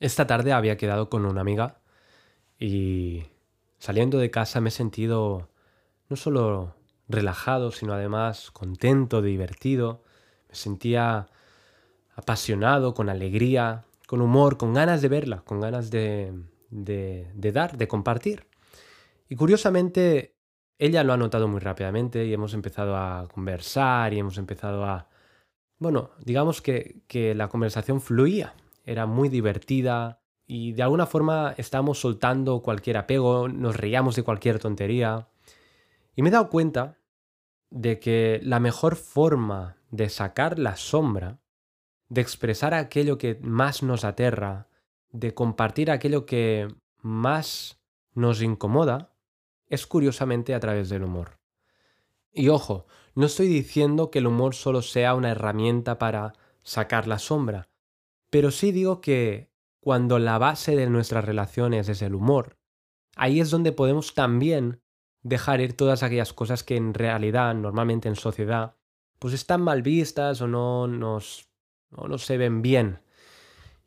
Esta tarde había quedado con una amiga y saliendo de casa me he sentido no solo relajado, sino además contento, divertido. Me sentía apasionado, con alegría, con humor, con ganas de verla, con ganas de, de, dar, de compartir. Y curiosamente, ella lo ha notado muy rápidamente y hemos empezado a conversar y hemos empezado a... Bueno, digamos que, que la conversación fluía era muy divertida y de alguna forma estábamos soltando cualquier apego, nos reíamos de cualquier tontería. Y me he dado cuenta de que la mejor forma de sacar la sombra, de expresar aquello que más nos aterra, de compartir aquello que más nos incomoda, es curiosamente a través del humor. Y ojo, no estoy diciendo que el humor solo sea una herramienta para sacar la sombra, pero sí digo que cuando la base de nuestras relaciones es el humor, ahí es donde podemos también dejar ir todas aquellas cosas que en realidad, normalmente en sociedad, pues están mal vistas o no nos, no se ven bien.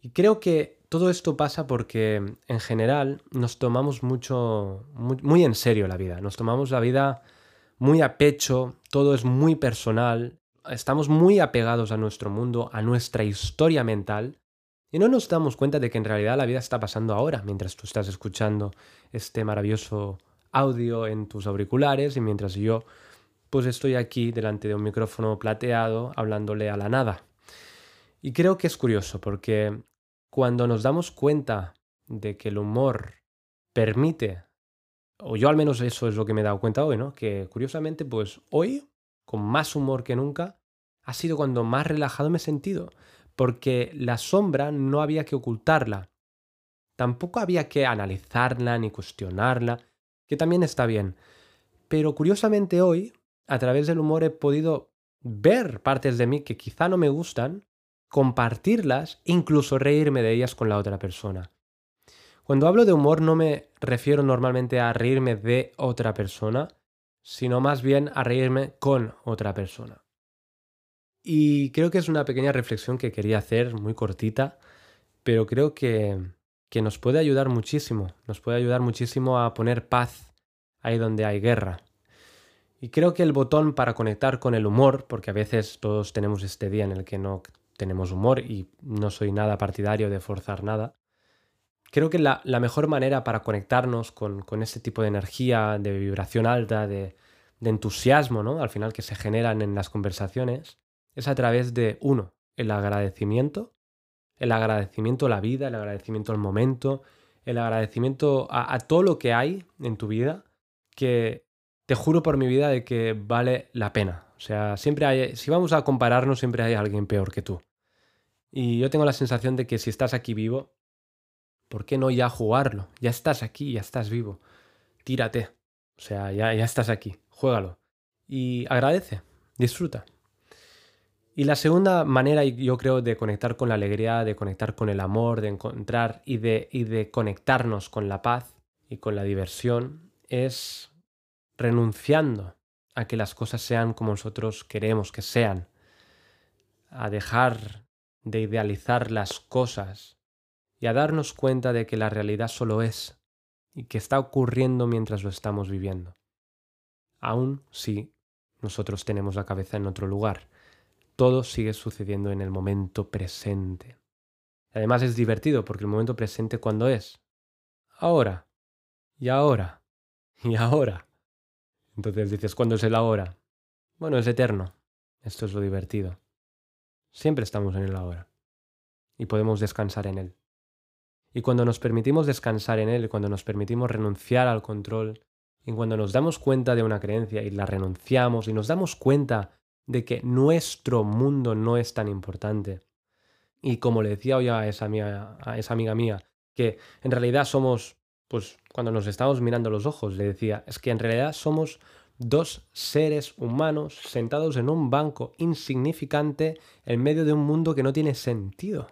Y creo que todo esto pasa porque en general nos tomamos mucho, muy en serio la vida, nos tomamos la vida muy a pecho, todo es muy personal estamos muy apegados a nuestro mundo, a nuestra historia mental, y no nos damos cuenta de que en realidad la vida está pasando ahora, mientras tú estás escuchando este maravilloso audio en tus auriculares y mientras yo pues estoy aquí delante de un micrófono plateado hablándole a la nada. Y creo que es curioso porque cuando nos damos cuenta de que el humor permite, o yo al menos eso es lo que me he dado cuenta hoy, ¿no? Que curiosamente pues hoy con más humor que nunca, ha sido cuando más relajado me he sentido, porque la sombra no había que ocultarla. Tampoco había que analizarla ni cuestionarla, que también está bien. Pero curiosamente hoy, a través del humor he podido ver partes de mí que quizá no me gustan, compartirlas incluso reírme de ellas con la otra persona. Cuando hablo de humor no me refiero normalmente a reírme de otra persona, sino más bien a reírme con otra persona. Y creo que es una pequeña reflexión que quería hacer, muy cortita, pero creo que, que nos puede ayudar muchísimo, nos puede ayudar muchísimo a poner paz ahí donde hay guerra. Y creo que el botón para conectar con el humor, porque a veces todos tenemos este día en el que no tenemos humor y no soy nada partidario de forzar nada, creo que la, mejor manera para conectarnos con, con, este tipo de energía, de vibración alta, de, entusiasmo, ¿no? Al final que se generan en las conversaciones, es a través de, uno, el agradecimiento, el agradecimiento a la vida, el agradecimiento al momento, el agradecimiento a, a todo lo que hay en tu vida que te juro por mi vida de que vale la pena. O sea, siempre hay, si vamos a compararnos, siempre hay alguien peor que tú. Y yo tengo la sensación de que si estás aquí vivo, ¿por qué no ya jugarlo? Ya estás aquí, ya estás vivo. Tírate. O sea, ya, ya estás aquí. Juégalo. Y agradece. Disfruta. Y la segunda manera, yo creo, de conectar con la alegría, de conectar con el amor, de encontrar y de, y de conectarnos con la paz y con la diversión, es renunciando a que las cosas sean como nosotros queremos que sean, a dejar de idealizar las cosas y a darnos cuenta de que la realidad solo es y que está ocurriendo mientras lo estamos viviendo. Aun si nosotros tenemos la cabeza en otro lugar, todo sigue sucediendo en el momento presente. Además es divertido porque el momento presente cuando es ahora y ahora y ahora. Entonces dices, ¿cuándo es el ahora? Bueno, es eterno. Esto es lo divertido. Siempre estamos en el ahora y podemos descansar en él. Y cuando nos permitimos descansar en él, cuando nos permitimos renunciar al control, y cuando nos damos cuenta de una creencia y la renunciamos y nos damos cuenta de que nuestro mundo no es tan importante, y como le decía hoy a esa, amiga, a esa amiga mía, que en realidad somos, pues cuando nos estamos mirando los ojos, le decía, es que en realidad somos dos seres humanos sentados en un banco insignificante en medio de un mundo que no tiene sentido.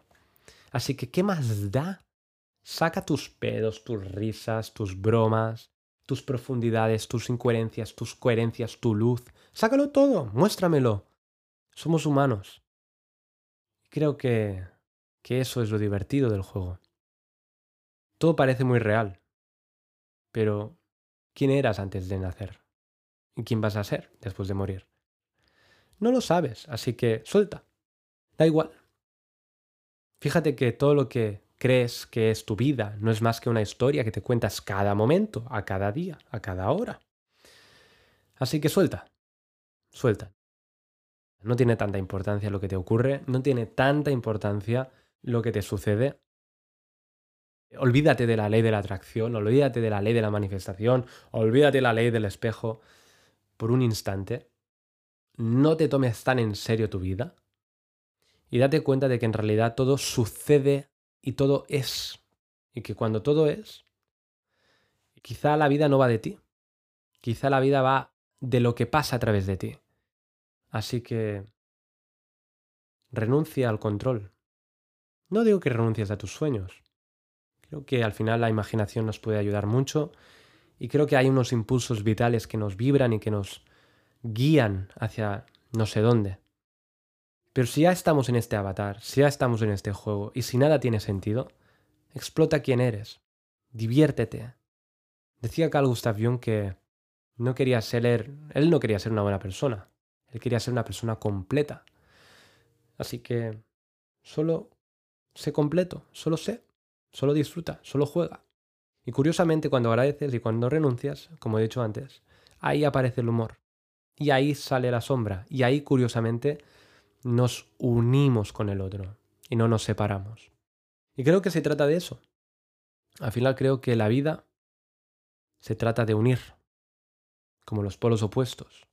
Así que, ¿qué más da Saca tus pedos, tus risas, tus bromas, tus profundidades, tus incoherencias, tus coherencias, tu luz. Sácalo todo, muéstramelo. Somos humanos. Creo que, que eso es lo divertido del juego. Todo parece muy real. Pero, ¿quién eras antes de nacer? ¿Y quién vas a ser después de morir? No lo sabes, así que suelta. Da igual. Fíjate que todo lo que crees que es tu vida no es más que una historia que te cuentas cada momento, a cada día, a cada hora. Así que suelta. Suelta. No tiene tanta importancia lo que te ocurre, no tiene tanta importancia lo que te sucede. Olvídate de la ley de la atracción, olvídate de la ley de la manifestación, olvídate de la ley del espejo por un instante no te tomes tan en serio tu vida y date cuenta de que en realidad todo sucede y todo es. Y que cuando todo es, quizá la vida no va de ti. Quizá la vida va de lo que pasa a través de ti. Así que renuncia al control. No digo que renuncies a tus sueños. Creo que al final la imaginación nos puede ayudar mucho y creo que hay unos impulsos vitales que nos vibran y que nos guían hacia no sé dónde. Pero si ya estamos en este avatar, si ya estamos en este juego y si nada tiene sentido, explota quién eres, diviértete. Decía Carl Gustav Jung que no quería ser él no quería ser una buena persona, él quería ser una persona completa. Así que solo sé completo, solo sé, solo disfruta, solo juega. Y curiosamente cuando agradeces y cuando renuncias, como he dicho antes, ahí aparece el humor. Y ahí sale la sombra. Y ahí, curiosamente, nos unimos con el otro y no nos separamos. Y creo que se trata de eso. Al final creo que la vida se trata de unir, como los polos opuestos,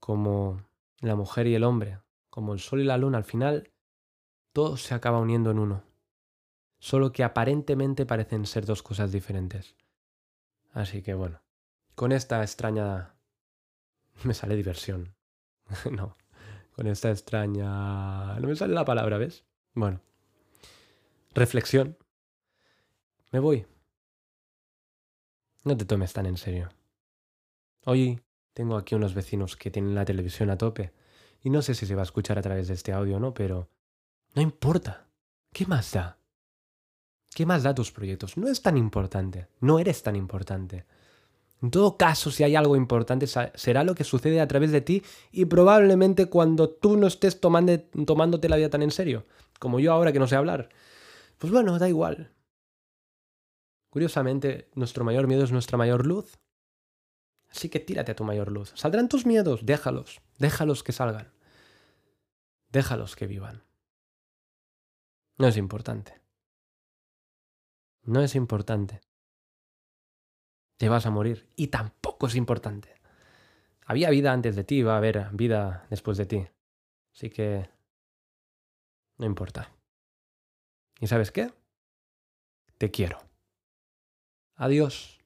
como la mujer y el hombre, como el sol y la luna. Al final, todo se acaba uniendo en uno, solo que aparentemente parecen ser dos cosas diferentes. Así que bueno, con esta extraña me sale diversión. no, con esta extraña... No me sale la palabra, ¿ves? Bueno. Reflexión. Me voy. No te tomes tan en serio. Hoy tengo aquí unos vecinos que tienen la televisión a tope y no sé si se va a escuchar a través de este audio o no, pero no importa. ¿Qué más da? ¿Qué más da tus proyectos? No es tan importante. No eres tan importante. En todo caso, si hay algo importante, será lo que sucede a través de ti y probablemente cuando tú no estés tomándote la vida tan en serio, como yo ahora que no sé hablar. Pues bueno, da igual. Curiosamente, nuestro mayor miedo es nuestra mayor luz. Así que tírate a tu mayor luz. ¿Saldrán tus miedos? Déjalos. Déjalos que salgan. Déjalos que vivan. No es importante. No es importante te vas a morir. Y tampoco es importante. Había vida antes de ti, va a haber vida después de ti. Así que... No importa. ¿Y sabes qué? Te quiero. Adiós.